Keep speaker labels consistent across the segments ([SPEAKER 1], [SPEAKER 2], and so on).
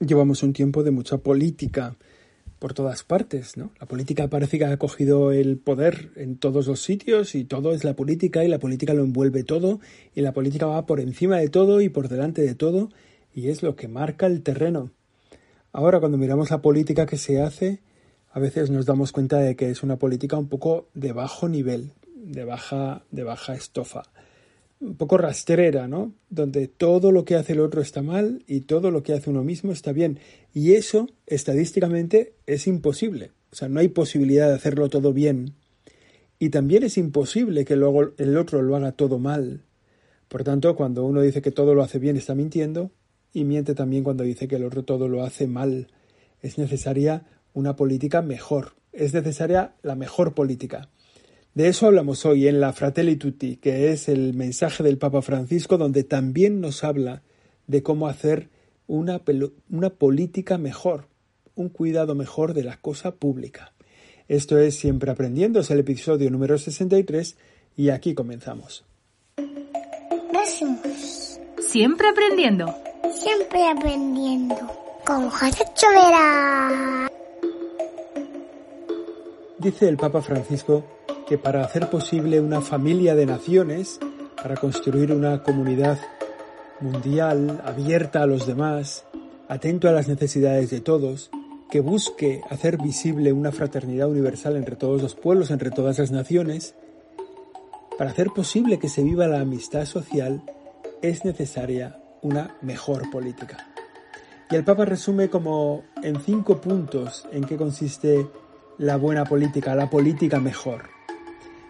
[SPEAKER 1] llevamos un tiempo de mucha política por todas partes, ¿no? La política parece que ha cogido el poder en todos los sitios y todo es la política y la política lo envuelve todo y la política va por encima de todo y por delante de todo y es lo que marca el terreno. Ahora cuando miramos la política que se hace, a veces nos damos cuenta de que es una política un poco de bajo nivel, de baja, de baja estofa un poco rastrera, ¿no? Donde todo lo que hace el otro está mal y todo lo que hace uno mismo está bien. Y eso, estadísticamente, es imposible. O sea, no hay posibilidad de hacerlo todo bien. Y también es imposible que luego el otro lo haga todo mal. Por tanto, cuando uno dice que todo lo hace bien, está mintiendo, y miente también cuando dice que el otro todo lo hace mal. Es necesaria una política mejor. Es necesaria la mejor política. De eso hablamos hoy en la Fratelli Tutti, que es el mensaje del Papa Francisco, donde también nos habla de cómo hacer una, una política mejor, un cuidado mejor de la cosa pública. Esto es Siempre Aprendiendo, es el episodio número 63 y aquí comenzamos.
[SPEAKER 2] Siempre aprendiendo.
[SPEAKER 3] Siempre aprendiendo. Con José Chovera.
[SPEAKER 1] Dice el Papa Francisco que para hacer posible una familia de naciones, para construir una comunidad mundial abierta a los demás, atento a las necesidades de todos, que busque hacer visible una fraternidad universal entre todos los pueblos, entre todas las naciones, para hacer posible que se viva la amistad social, es necesaria una mejor política. Y el Papa resume como en cinco puntos en qué consiste la buena política, la política mejor.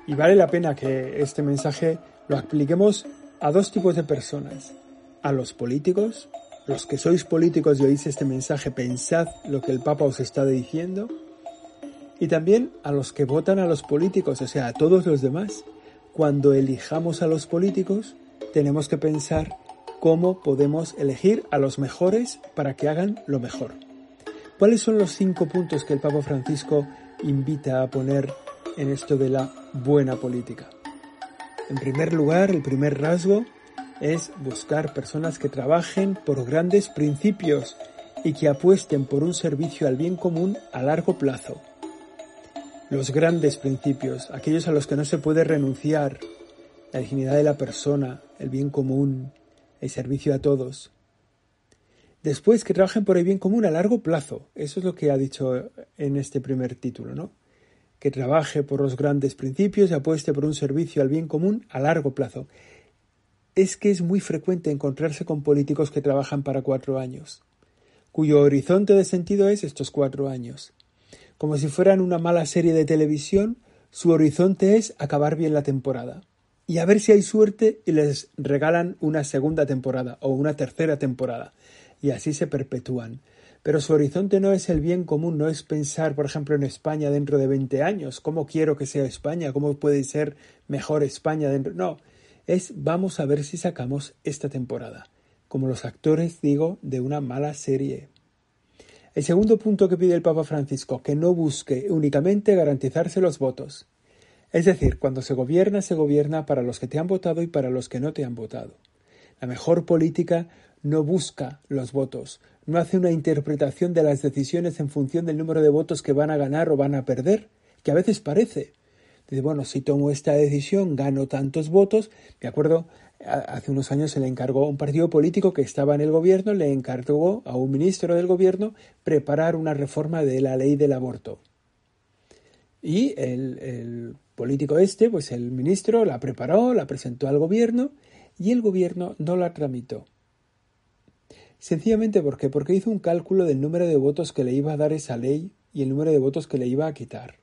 [SPEAKER 1] Y vale la pena que este mensaje lo apliquemos a dos tipos de personas. A los políticos, los que sois políticos y oís este mensaje, pensad lo que el Papa os está diciendo. Y también a los que votan a los políticos, o sea, a todos los demás. Cuando elijamos a los políticos, tenemos que pensar cómo podemos elegir a los mejores para que hagan lo mejor. ¿Cuáles son los cinco puntos que el Papa Francisco invita a poner en esto de la buena política. En primer lugar, el primer rasgo es buscar personas que trabajen por grandes principios y que apuesten por un servicio al bien común a largo plazo. Los grandes principios, aquellos a los que no se puede renunciar, la dignidad de la persona, el bien común, el servicio a todos. Después que trabajen por el bien común a largo plazo. Eso es lo que ha dicho en este primer título, ¿no? Que trabaje por los grandes principios y apueste por un servicio al bien común a largo plazo. Es que es muy frecuente encontrarse con políticos que trabajan para cuatro años, cuyo horizonte de sentido es estos cuatro años. Como si fueran una mala serie de televisión, su horizonte es acabar bien la temporada. Y a ver si hay suerte y les regalan una segunda temporada o una tercera temporada. Y así se perpetúan. Pero su horizonte no es el bien común, no es pensar, por ejemplo, en España dentro de 20 años, cómo quiero que sea España, cómo puede ser mejor España dentro. No, es vamos a ver si sacamos esta temporada, como los actores, digo, de una mala serie. El segundo punto que pide el Papa Francisco, que no busque únicamente garantizarse los votos. Es decir, cuando se gobierna, se gobierna para los que te han votado y para los que no te han votado. La mejor política no busca los votos, no hace una interpretación de las decisiones en función del número de votos que van a ganar o van a perder, que a veces parece. Dice, bueno, si tomo esta decisión, gano tantos votos. Me acuerdo, hace unos años se le encargó a un partido político que estaba en el gobierno, le encargó a un ministro del gobierno preparar una reforma de la ley del aborto. Y el, el político este, pues el ministro la preparó, la presentó al gobierno y el gobierno no la tramitó. Sencillamente porque porque hizo un cálculo del número de votos que le iba a dar esa ley y el número de votos que le iba a quitar.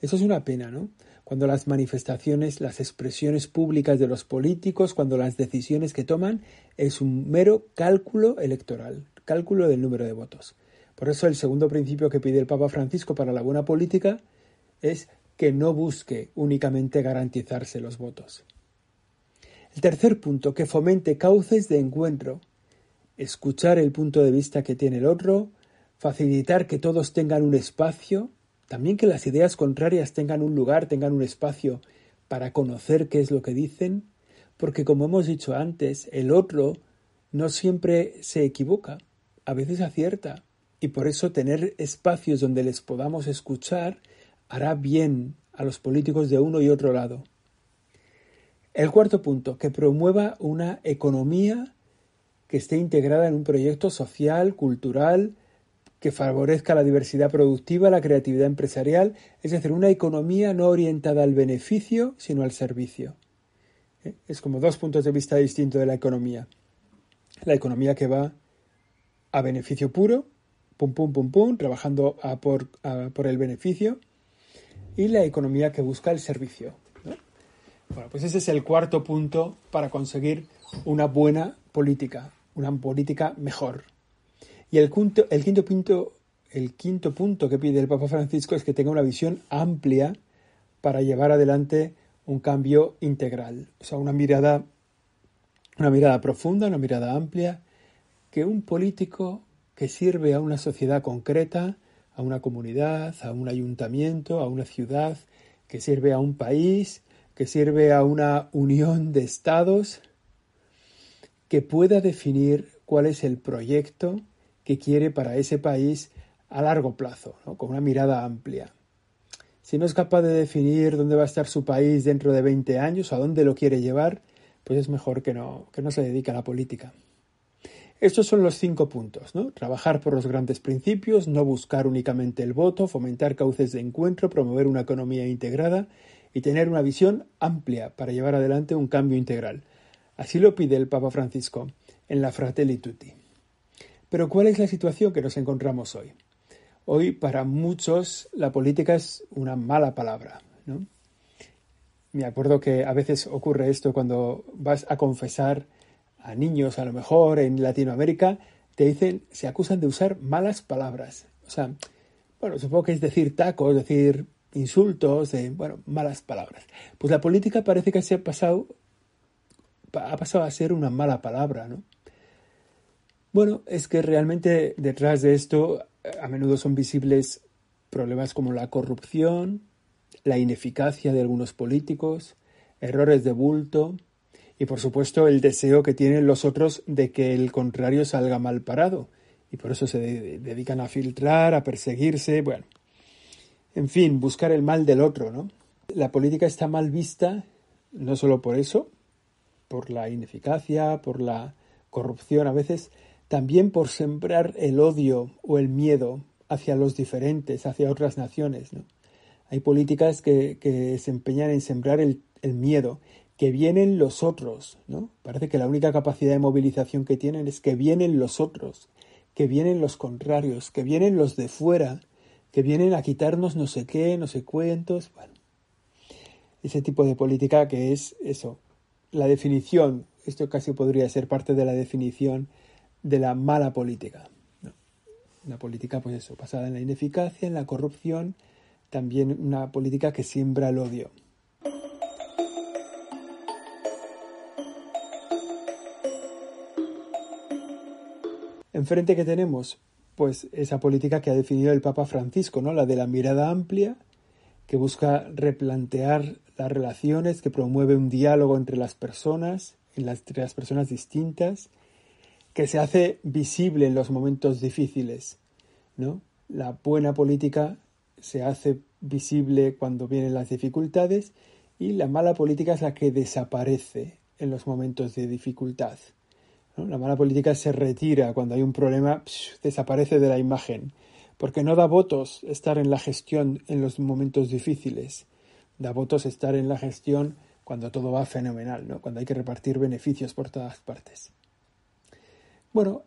[SPEAKER 1] Eso es una pena, ¿no? Cuando las manifestaciones, las expresiones públicas de los políticos, cuando las decisiones que toman es un mero cálculo electoral, cálculo del número de votos. Por eso el segundo principio que pide el Papa Francisco para la buena política es que no busque únicamente garantizarse los votos. El tercer punto, que fomente cauces de encuentro escuchar el punto de vista que tiene el otro, facilitar que todos tengan un espacio, también que las ideas contrarias tengan un lugar, tengan un espacio para conocer qué es lo que dicen, porque como hemos dicho antes, el otro no siempre se equivoca. a veces acierta y por eso tener espacios donde les podamos escuchar hará bien a los políticos de uno y otro lado. El cuarto punto, que promueva una economía que esté integrada en un proyecto social, cultural, que favorezca la diversidad productiva, la creatividad empresarial, es decir, una economía no orientada al beneficio, sino al servicio. ¿Eh? Es como dos puntos de vista distintos de la economía. La economía que va a beneficio puro, pum, pum, pum, pum, trabajando por, por, el beneficio, y la economía que busca el servicio. Bueno, pues ese es el cuarto punto para conseguir una buena política, una política mejor. Y el, quinto, el, quinto punto, el quinto punto que pide el Papa Francisco es que tenga una visión amplia para llevar adelante un cambio integral, o sea, una mirada, una mirada profunda, una mirada amplia, que un político que sirve a una sociedad concreta, a una comunidad, a un ayuntamiento, a una ciudad, que sirve a un país, que sirve a una unión de estados, que pueda definir cuál es el proyecto que quiere para ese país a largo plazo, con una mirada amplia. Si no es capaz de definir dónde va a estar su país dentro de 20 años, a dónde lo quiere llevar, pues es mejor que no, que no se dedique a la política. Estos son los cinco puntos. Trabajar por los grandes principios, no buscar únicamente el voto, fomentar cauces de encuentro, promover una economía integrada y tener una visión amplia para llevar adelante un cambio integral. Así lo pide el Papa Francisco en la Fratelli Tutti. Pero ¿cuál es la situación que nos encontramos hoy? Hoy para muchos la política es una mala palabra. ¿no? Me acuerdo que a veces ocurre esto cuando vas a confesar a niños, a lo mejor en Latinoamérica, te dicen, se acusan de usar malas palabras. O sea, bueno, supongo que es decir tacos, decir insultos, bueno, malas palabras. Pues la política parece que se ha pasado, ha pasado a ser una mala palabra, ¿no? Bueno, es que realmente detrás de esto a menudo son visibles problemas como la corrupción, la ineficacia de algunos políticos, errores de bulto y por supuesto el deseo que tienen los otros de que el contrario salga mal parado y por eso se dedican a filtrar, a perseguirse, bueno, en fin, buscar el mal del otro, ¿no? La política está mal vista no solo por eso, por la ineficacia, por la corrupción a veces, también por sembrar el odio o el miedo hacia los diferentes, hacia otras naciones. ¿no? Hay políticas que, se empeñan en sembrar el, el, miedo, que vienen los otros. ¿no? Parece que la única capacidad de movilización que tienen es que vienen los otros, que vienen los contrarios, que vienen los de fuera, que vienen a quitarnos no sé qué, no sé cuentos. Bueno, ese tipo de política que es eso, la definición, esto casi podría ser parte de la definición de la mala política. Una política, pues eso, basada en la ineficacia, en la corrupción, también una política que siembra el odio. Enfrente que tenemos, pues esa política que ha definido el Papa Francisco, ¿no? La de la mirada amplia, que busca replantear las relaciones, que promueve un diálogo entre las personas, entre las personas distintas, que se hace visible en los momentos difíciles, ¿no? La buena política se hace visible cuando vienen las dificultades y la mala política es la que desaparece en los momentos de dificultad. La mala política se retira cuando hay un problema, desaparece de la imagen, porque no da votos estar en la gestión en los momentos difíciles, da votos estar en la gestión cuando todo va fenomenal, ¿no? cuando hay que repartir beneficios por todas partes. Bueno,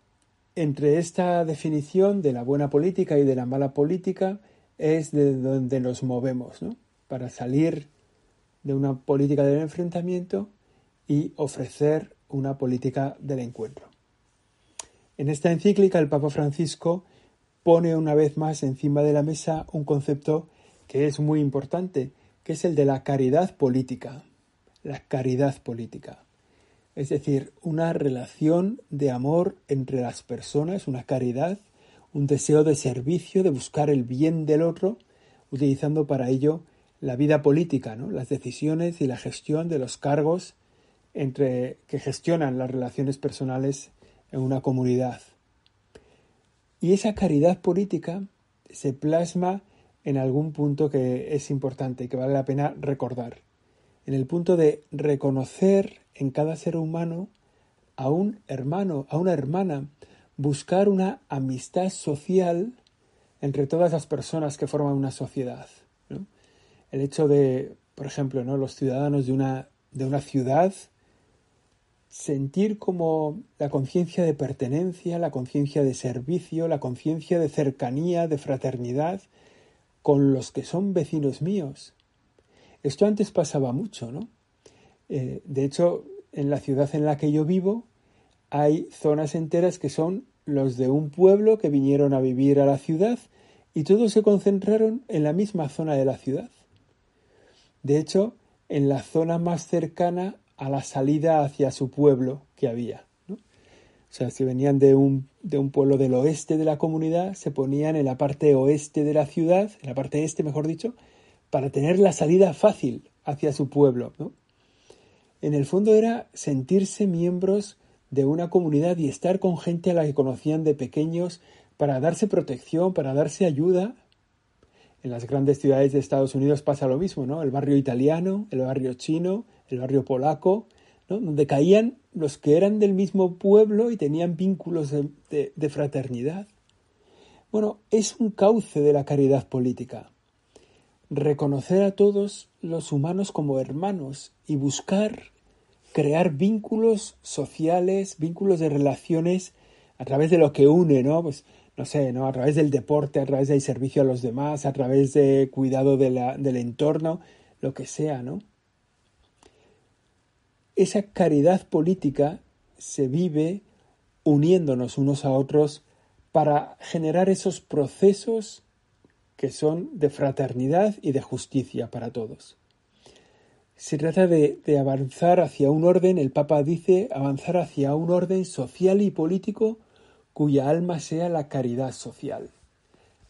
[SPEAKER 1] entre esta definición de la buena política y de la mala política es de donde nos movemos, ¿no? Para salir de una política del enfrentamiento y ofrecer una política del encuentro. En esta encíclica el Papa Francisco pone una vez más encima de la mesa un concepto que es muy importante, que es el de la caridad política. La caridad política es decir, una relación de amor entre las personas, una caridad, un deseo de servicio, de buscar el bien del otro, utilizando para ello la vida política, ¿no? las decisiones y la gestión de los cargos entre que gestionan las relaciones personales en una comunidad. Y esa caridad política se plasma en algún punto que es importante y que vale la pena recordar. En el punto de reconocer en cada ser humano a un hermano, a una hermana, buscar una amistad social entre todas las personas que forman una sociedad. El hecho de, por ejemplo, los ciudadanos de una, de una ciudad sentir como la conciencia de pertenencia, la conciencia de servicio, la conciencia de cercanía, de fraternidad con los que son vecinos míos. Esto antes pasaba mucho, ¿no? Eh, de hecho, en la ciudad en la que yo vivo hay zonas enteras que son los de un pueblo que vinieron a vivir a la ciudad y todos se concentraron en la misma zona de la ciudad. De hecho, en la zona más cercana a la salida hacia su pueblo que había. Sea, si venían de un, de un pueblo del oeste de la comunidad, se ponían en la parte oeste de la ciudad, en la parte este, mejor dicho, para tener la salida fácil hacia su pueblo. ¿no? En el fondo era sentirse miembros de una comunidad y estar con gente a la que conocían de pequeños para darse protección, para darse ayuda. En las grandes ciudades de Estados Unidos pasa lo mismo, ¿no? El barrio italiano, el barrio chino, el barrio polaco, donde caían los que eran del mismo pueblo y tenían vínculos de, de fraternidad. Bueno, es un cauce de la caridad política. Reconocer a todos los humanos como hermanos y buscar crear vínculos sociales, vínculos de relaciones a través de lo que une, ¿no? Pues no sé, ¿no? A través del deporte, a través del servicio a los demás, a través de cuidado de la, del entorno, lo que sea, ¿no? Esa caridad política se vive uniéndonos unos a otros para generar esos procesos que son de fraternidad y de justicia para todos. Se trata de, avanzar hacia un orden, el Papa dice, avanzar hacia un orden social y político cuya alma sea la caridad social.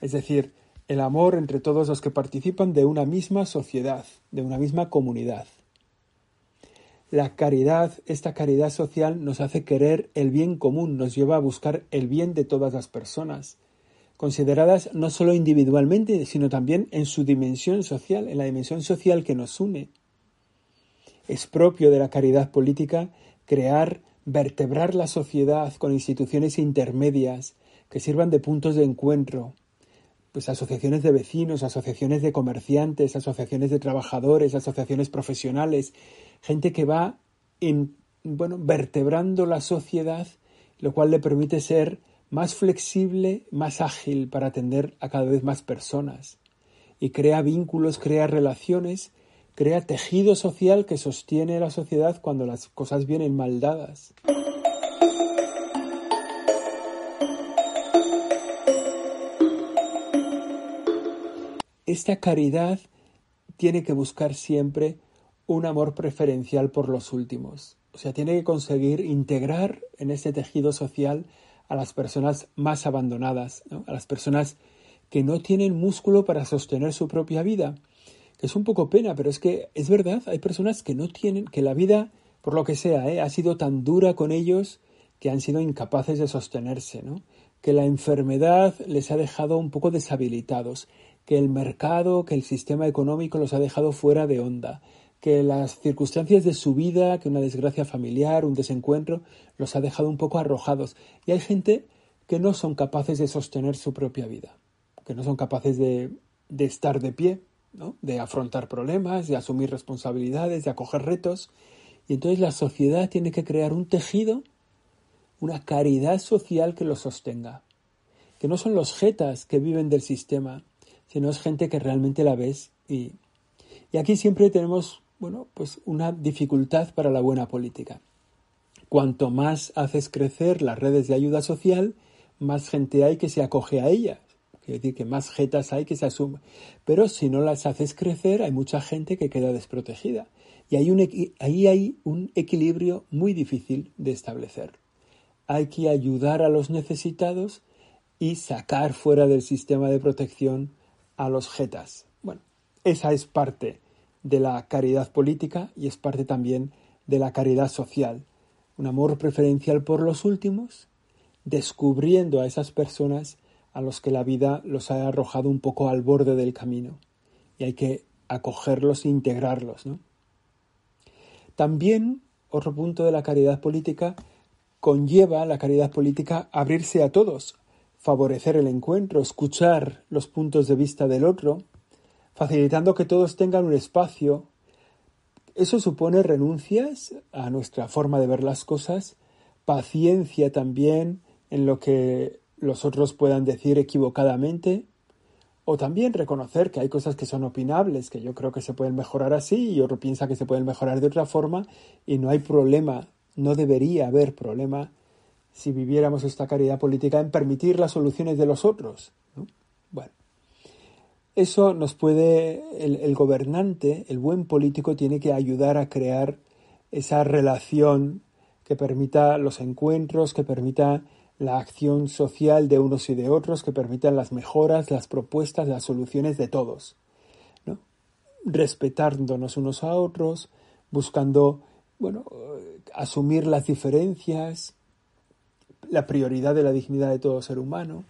[SPEAKER 1] Es decir, el amor entre todos los que participan de una misma sociedad, de una misma comunidad. La caridad, esta caridad social nos hace querer el bien común, nos lleva a buscar el bien de todas las personas, consideradas no solo individualmente, sino también en su dimensión social, en la dimensión social que nos une. Es propio de la caridad política crear, vertebrar la sociedad con instituciones intermedias que sirvan de puntos de encuentro, pues asociaciones de vecinos, asociaciones de comerciantes, asociaciones de trabajadores, asociaciones profesionales, gente que va en, bueno, vertebrando la sociedad, lo cual le permite ser más flexible, más ágil para atender a cada vez más personas. Y crea vínculos, crea relaciones, crea tejido social que sostiene la sociedad cuando las cosas vienen mal dadas. Esta caridad tiene que buscar siempre un amor preferencial por los últimos. O sea, tiene que conseguir integrar en ese tejido social a las personas más abandonadas, a las personas que no tienen músculo para sostener su propia vida. Que es un poco pena, pero es que es verdad, hay personas que no tienen, que la vida, por lo que sea, ¿eh? ha sido tan dura con ellos que han sido incapaces de sostenerse, que la enfermedad les ha dejado un poco deshabilitados, que el mercado, que el sistema económico los ha dejado fuera de onda, que las circunstancias de su vida, que una desgracia familiar, un desencuentro, los ha dejado un poco arrojados. Y hay gente que no son capaces de sostener su propia vida, que no son capaces de, de estar de pie, ¿no? de afrontar problemas, de asumir responsabilidades, de acoger retos. Y entonces la sociedad tiene que crear un tejido, una caridad social que los sostenga. Que no son los jetas que viven del sistema, sino es gente que realmente la ves y, y aquí siempre tenemos bueno, pues una dificultad para la buena política. Cuanto más haces crecer las redes de ayuda social, más gente hay que se acoge a ellas. Quiere decir que más jetas hay que se asumen. Pero si no las haces crecer, hay mucha gente que queda desprotegida. Y hay un, ahí hay un equilibrio muy difícil de establecer. Hay que ayudar a los necesitados y sacar fuera del sistema de protección a los jetas. Bueno, esa es parte de la caridad política y es parte también de la caridad social. Un amor preferencial por los últimos, descubriendo a esas personas a los que la vida los ha arrojado un poco al borde del camino y hay que acogerlos e integrarlos. ¿no? También, otro punto de la caridad política, conlleva la caridad política abrirse a todos, favorecer el encuentro, escuchar los puntos de vista del otro, facilitando que todos tengan un espacio. Eso supone renuncias a nuestra forma de ver las cosas, paciencia también en lo que los otros puedan decir equivocadamente, o también reconocer que hay cosas que son opinables, que yo creo que se pueden mejorar así y otro piensa que se pueden mejorar de otra forma y no hay problema, no debería haber problema si viviéramos esta caridad política en permitir las soluciones de los otros. Bueno, eso nos puede, el, el gobernante, el buen político tiene que ayudar a crear esa relación que permita los encuentros, que permita la acción social de unos y de otros que permitan las mejoras, las propuestas, las soluciones de todos, ¿no? respetándonos unos a otros, buscando bueno, asumir las diferencias, la prioridad de la dignidad de todo ser humano.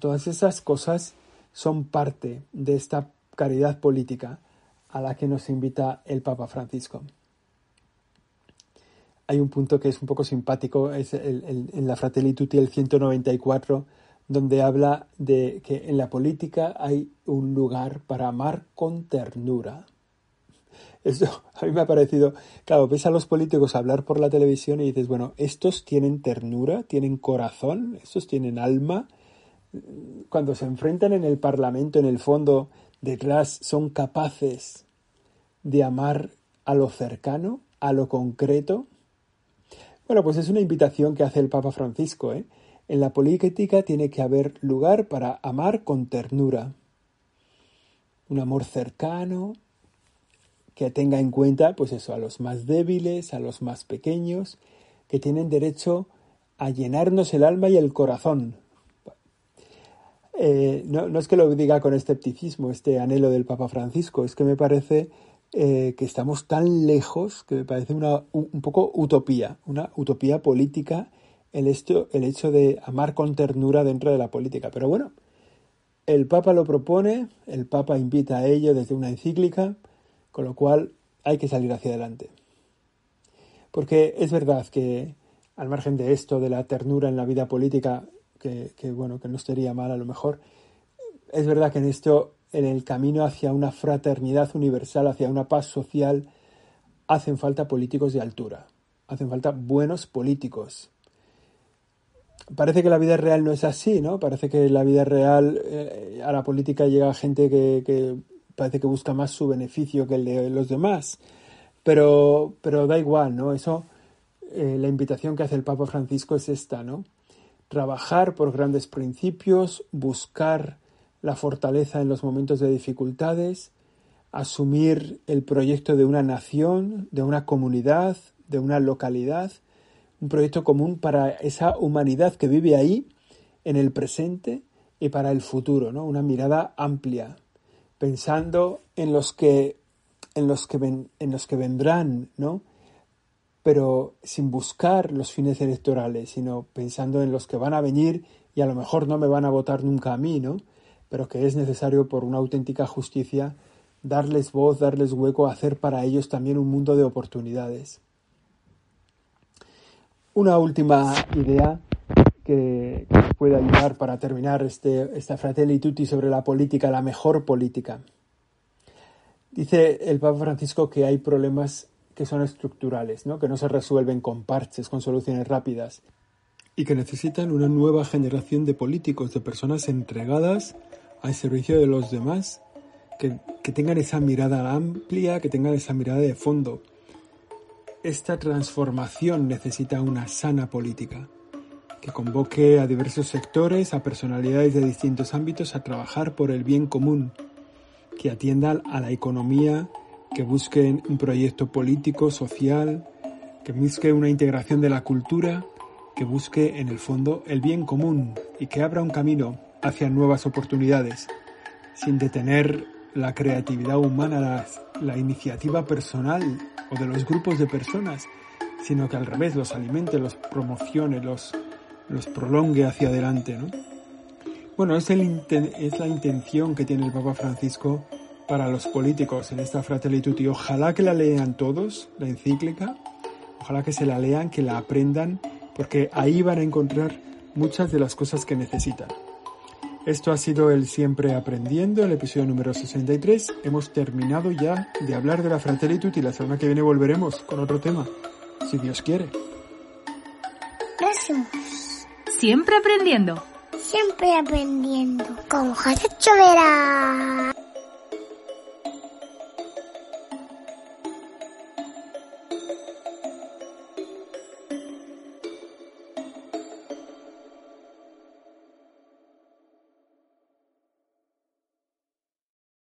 [SPEAKER 1] todas esas cosas son parte de esta caridad política a la que nos invita el Papa Francisco hay un punto que es un poco simpático, es en la Fratelli Tutti el 194, donde habla de que en la política hay un lugar para amar con ternura. Eso a mí me ha parecido, claro, ves a los políticos hablar por la televisión y dices, bueno, estos tienen ternura, tienen corazón, estos tienen alma. Cuando se enfrentan en el Parlamento, en el fondo, detrás, son capaces de amar a lo cercano, a lo concreto, bueno, pues es una invitación que hace el Papa Francisco. ¿eh? En la política tiene que haber lugar para amar con ternura. Un amor cercano que tenga en cuenta, pues eso, a los más débiles, a los más pequeños, que tienen derecho a llenarnos el alma y el corazón. Eh, no, no, es que lo diga con escepticismo, este anhelo del Papa Francisco, es que me parece eh, que estamos tan lejos que me parece una, un poco utopía, una utopía política el hecho, el hecho de amar con ternura dentro de la política. Pero bueno, el Papa lo propone, el Papa invita a ello desde una encíclica, con lo cual hay que salir hacia adelante. Porque es verdad que, al margen de esto, de la ternura en la vida política, que, que bueno, que no estaría mal a lo mejor, es verdad que en esto en el camino hacia una fraternidad universal, hacia una paz social, hacen falta políticos de altura, hacen falta buenos políticos. Parece que la vida real no es así, ¿no? Parece que la vida real eh, a la política llega gente que, parece que busca más su beneficio que el de los demás. Pero, pero da igual, ¿no? Eso, eh, la invitación que hace el Papa Francisco es esta, ¿no? Trabajar por grandes principios, buscar la fortaleza en los momentos de dificultades, asumir el proyecto de una nación, de una comunidad, de una localidad, un proyecto común para esa humanidad que vive ahí, en el presente y para el futuro, ¿no? Una mirada amplia, pensando en los que en los que en los que vendrán, ¿no? Pero sin buscar los fines electorales, sino pensando en los que van a venir y a lo mejor no me van a votar nunca a mí, ¿no? pero que es necesario por una auténtica justicia darles voz, darles hueco, hacer para ellos también un mundo de oportunidades. Una última idea que, puede ayudar para terminar este, esta Fratelli Tutti sobre la política, la mejor política. Dice el Papa Francisco que hay problemas que son estructurales, ¿no? que no se resuelven con parches, con soluciones rápidas, y que necesitan una nueva generación de políticos, de personas entregadas al servicio de los demás, que, que tengan esa mirada amplia, que tengan esa mirada de fondo. Esta transformación necesita una sana política, que convoque a diversos sectores, a personalidades de distintos ámbitos a trabajar por el bien común, que atiendan a la economía, que busquen un proyecto político, social, que busque una integración de la cultura, que busque en el fondo el bien común y que abra un camino hacia nuevas oportunidades, sin detener la creatividad humana, la, iniciativa personal o de los grupos de personas, sino que al revés los alimente, los promocione, los, los prolongue hacia adelante, ¿no? Bueno, es, el, es la intención que tiene el Papa Francisco para los políticos en esta Fratelli Tutti. Ojalá que la lean todos, la encíclica, ojalá que se la lean, que la aprendan, porque ahí van a encontrar muchas de las cosas que necesitan. Esto ha sido el Siempre Aprendiendo, el episodio número 63. Hemos terminado ya de hablar de la Fratelli Tutti. La semana que viene volveremos con otro tema, si Dios quiere.
[SPEAKER 3] Gracias.
[SPEAKER 2] Siempre aprendiendo.
[SPEAKER 3] Siempre aprendiendo. Con José Chovera.